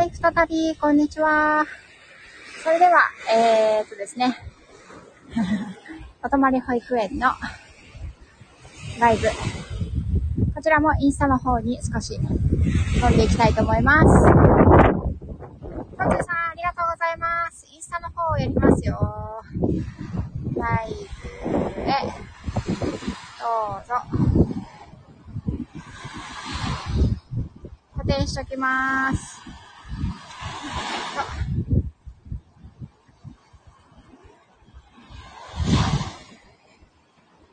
はい、再び、こんにちは。それでは、えー、っとですね。お泊まり保育園のライブ。こちらもインスタの方に少し飛んでいきたいと思います。トツさん、ありがとうございます。インスタの方をやりますよ。ライブへ、どうぞ。固定しときます。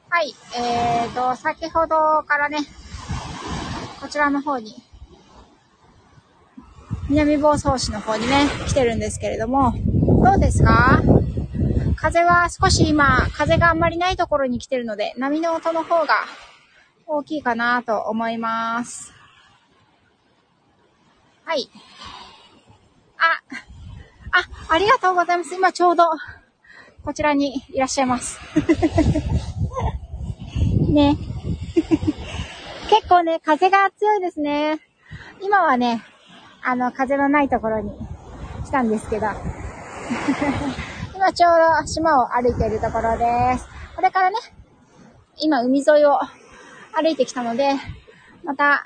はい、えーと、先ほどからね、こちらの方に、南房総市の方にね、来てるんですけれども、どうですか？風は少し今、風があんまりないところに来てるので、波の音の方が大きいかなと思います。はい。あ、あ、ありがとうございます。今ちょうど、こちらにいらっしゃいます。ね。結構ね、風が強いですね。今はね、あの、風のないところに来たんですけど。今ちょうど島を歩いているところです。これからね、今海沿いを歩いてきたので、また、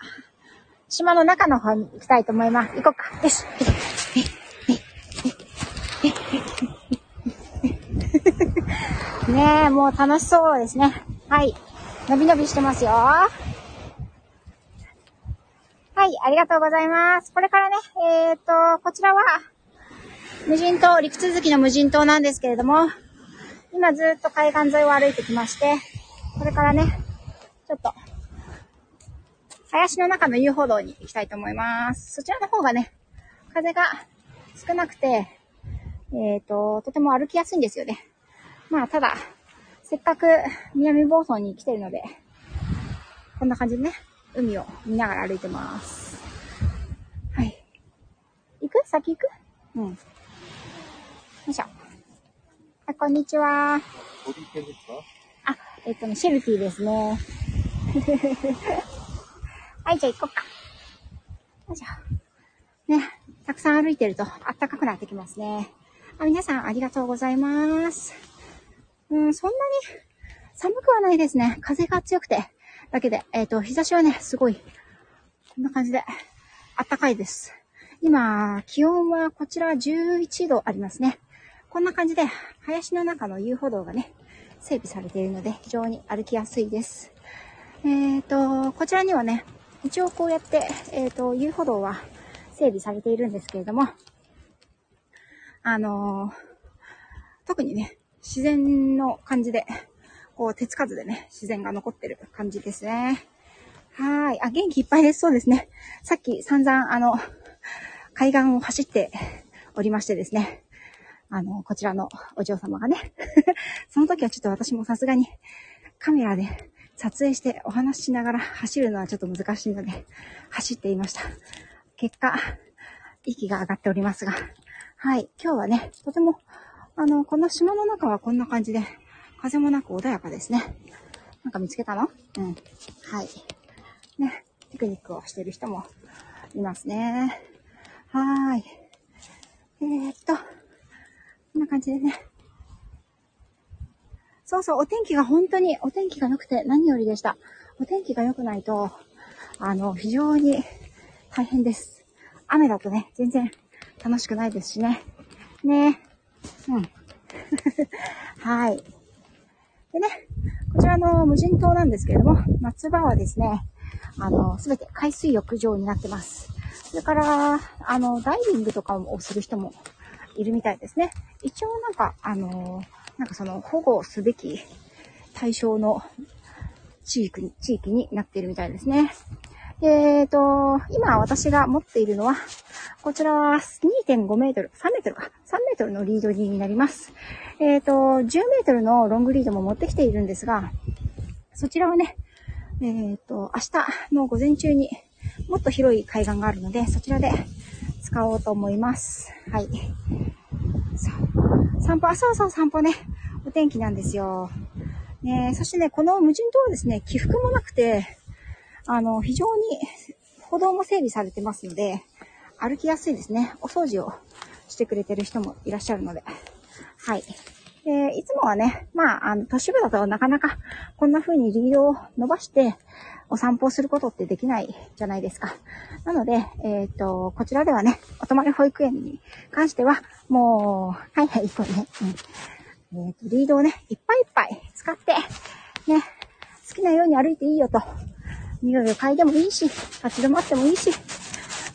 島の中の方に行きたいと思います。行こうか。よし。ねえ、もう楽しそうですね。はい。のびのびしてますよ。はい、ありがとうございます。これからね、えー、と、こちらは、無人島、陸続きの無人島なんですけれども、今ずっと海岸沿いを歩いてきまして、これからね、ちょっと、林の中の遊歩道に行きたいと思います。そちらの方がね、風が少なくて、えっ、と、とても歩きやすいんですよね。まあ、ただ、せっかく南房総に来てるので、こんな感じでね、海を見ながら歩いてます。はい。行く？先行く？うん。よいしょ。はい、こんにちは。あ、えっ、とね、シェルティですね。はい、じゃあ行こうか。よいしょ。ね、たくさん歩いてると暖かくなってきますね。あ、皆さんありがとうございます。うん、そんなに寒くはないですね。風が強くて。だけで、えっ、と、日差しはね、すごい、こんな感じで、暖かいです。今、気温はこちら11度ありますね。こんな感じで、林の中の遊歩道がね、整備されているので、非常に歩きやすいです。えっ、と、こちらにはね、一応こうやって、えっ、と、遊歩道は整備されているんですけれども、あの特にね、自然の感じで、こう、手つかずでね、自然が残ってる感じですね。はい。あ、元気いっぱいです。そうですね。さっき散々、あの、海岸を走っておりましてですね。あの、こちらのお嬢様がね。その時はちょっと私もさすがにカメラで撮影してお話ししながら走るのはちょっと難しいので、走っていました。結果、息が上がっておりますが。はい。今日はね、とても、あの、この島の中はこんな感じで、風もなく穏やかですね。なんか見つけたの？うん。はい。ね、ピクニックをしてる人もいますね。はーい。えー、っと、こんな感じでね。そうそう、お天気が本当に、お天気が良くて何よりでした。お天気が良くないと、あの、非常に大変です。雨だとね、全然楽しくないですしね。ねうん。はい。でね、こちらの無人島なんですけれども、夏場はですね、あの、すべて海水浴場になってます。それから、あの、ダイビングとかをする人もいるみたいですね。一応なんか、あの、なんかその保護すべき対象の地域に、地域になっているみたいですね。えっ、と、今私が持っているのは、こちらは2.5メートル、3メートルか、3メートルのリードになります。えっ、と、10メートルのロングリードも持ってきているんですが、そちらはね、えっ、と、明日の午前中にもっと広い海岸があるので、そちらで使おうと思います。はい。そう。散歩、あ、そうそう散歩ね。お天気なんですよ。ねそしてね、この無人島はですね、起伏もなくて、あの、非常に歩道も整備されてますので、歩きやすいですね。お掃除をしてくれてる人もいらっしゃるので。はい。で、いつもはね、まあ、あの、都市部だとなかなかこんな風にリードを伸ばしてお散歩をすることってできないじゃないですか。なので、えっ、ー、と、こちらではね、お泊まり保育園に関しては、もう、はいはい、これね、うん。えっ、ー、と、リードをね、いっぱいいっぱい使って、ね、好きなように歩いていいよと。匂いを嗅いでもいいし、立ち止まってもいいし、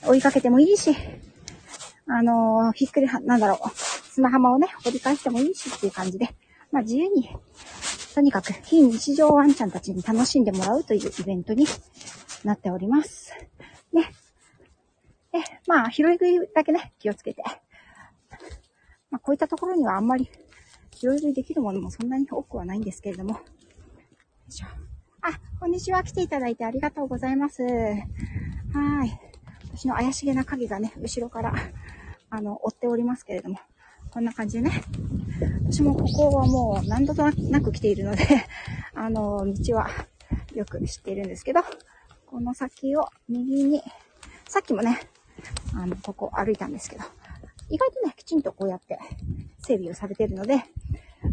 追いかけてもいいし、あのー、ひっくりは、なんだろう、砂浜をね、掘り返してもいいしっていう感じで、まあ自由に、とにかく非日常ワンちゃんたちに楽しんでもらうというイベントになっております。ね。で、まあ、拾い食いだけね、気をつけて。まあ、こういったところにはあんまり拾い食いできるものもそんなに多くはないんですけれども。よいしょ。こんにちは。来ていただいてありがとうございます。はい。私の怪しげな影がね、後ろから、あの、追っておりますけれども、こんな感じでね。私もここはもう何度となく来ているので あの、道はよく知っているんですけど、この先を右に、さっきもね、あの、ここ歩いたんですけど、意外とね、きちんとこうやって整備をされているので、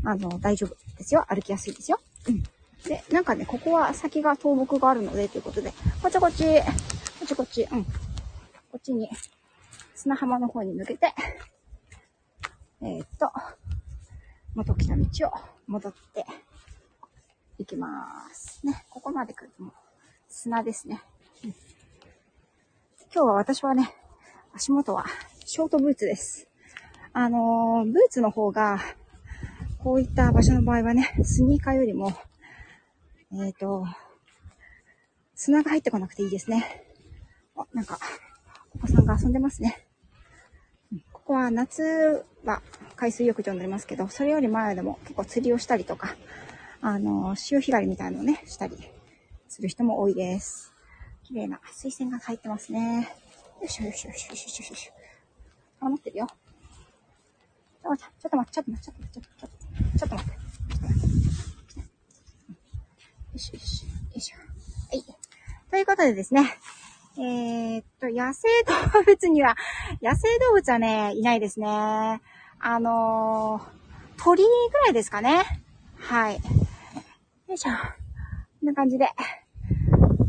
あの、大丈夫ですよ。歩きやすいですよ。うん。で、なんかね、ここは先が倒木があるので、ということで、こっちこっち、こっちこっち、うん。こっちに、砂浜の方に抜けて、えー、っと、元来た道を戻っていきます。ね、ここまで来るともう砂ですね。うん、今日は私はね、足元はショートブーツです。あのー、ブーツの方が、こういった場所の場合はね、スニーカーよりもえっ、ー、と、砂が入ってこなくていいですね。あ、なんか、お子さんが遊んでますね。ここは夏は海水浴場になりますけど、それより前でも結構釣りをしたりとか、あの、潮干狩りみたいなのをね、したりする人も多いです。綺麗な水栓が入ってますね。よいしょよしょよしょよしょよしょ。持ってるよ。ちょっと待って、ちょっと待って、ちょっと待って、ちょっと待って、ちょっと待って。よしよし。よいしょ。はい。ということでですね。えー、っと、野生動物には、野生動物はね、いないですね。あのー、鳥ぐらいですかね。はい。よいしょ。こんな感じで、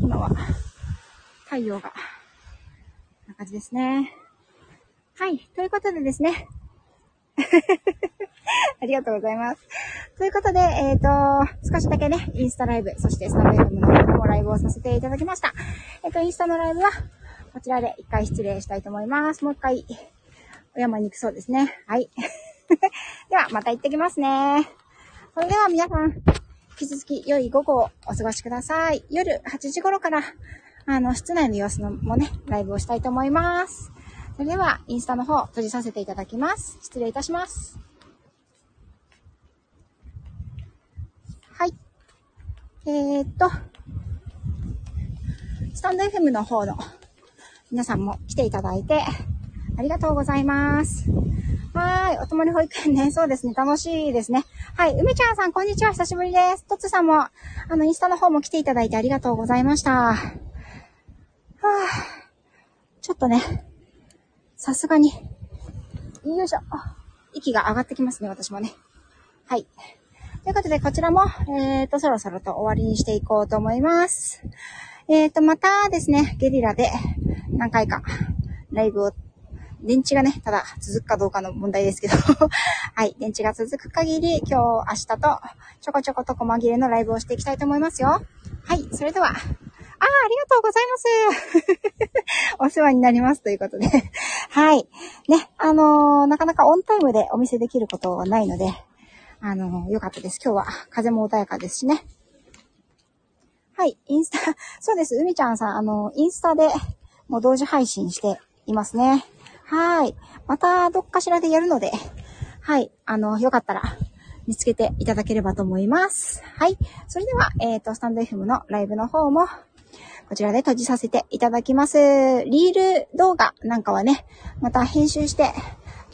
今は、太陽が、こんな感じですね。はい。ということでですね。ありがとうございます。ということで、えっ、ー、と、少しだけね、インスタライブ、そしてスタンド FM の方でもライブをさせていただきました。えっ、ー、と、インスタのライブは、こちらで一回失礼したいと思います。もう一回、お山に行くそうですね。はい。では、また行ってきますね。それでは皆さん、引き続き良い午後をお過ごしください。夜8時頃から、あの、室内の様子のもね、ライブをしたいと思います。それでは、インスタの方、閉じさせていただきます。失礼いたします。はい。えー、っと、スタンド FM の方の皆さんも来ていただいて、ありがとうございます。はーい。お泊まり保育園ね。そうですね。楽しいですね。はい。梅ちゃんさん、こんにちは。久しぶりです。とつさんも、あの、インスタの方も来ていただいてありがとうございました。はぁ。ちょっとね、さすがに、よいしょ。息が上がってきますね、私もね。はい。ということで、こちらも、えっ、ー、と、そろそろと終わりにしていこうと思います。えっ、ー、と、またですね、ゲリラで何回かライブを、電池がね、ただ続くかどうかの問題ですけど はい、電池が続く限り、今日、明日と、ちょこちょこと細切れのライブをしていきたいと思いますよ。はい、それでは、ああ、ありがとうございます。お世話になりますということではい。ね、あのー、なかなかオンタイムでお見せできることはないので、あのー、よかったです。今日は風も穏やかですしね。はい、インスタ、そうです。海ちゃんさん、あの、インスタでもう同時配信していますね。はい。またどっかしらでやるので、はい、あの、よかったら見つけていただければと思います。はい。それでは、えっ、ー、と、スタンド FM のライブの方もこちらで閉じさせていただきます。リール動画なんかはね、また編集して、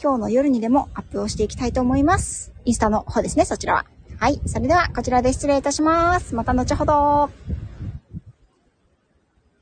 今日の夜にでもアップをしていきたいと思います。インスタの方ですね、そちらは。はい。それでは、こちらで失礼いたします。また後ほど。